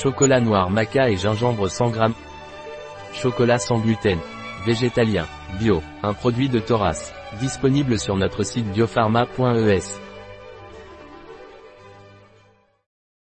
Chocolat noir maca et gingembre 100 g. Chocolat sans gluten. Végétalien. Bio. Un produit de Thoras. Disponible sur notre site biopharma.es.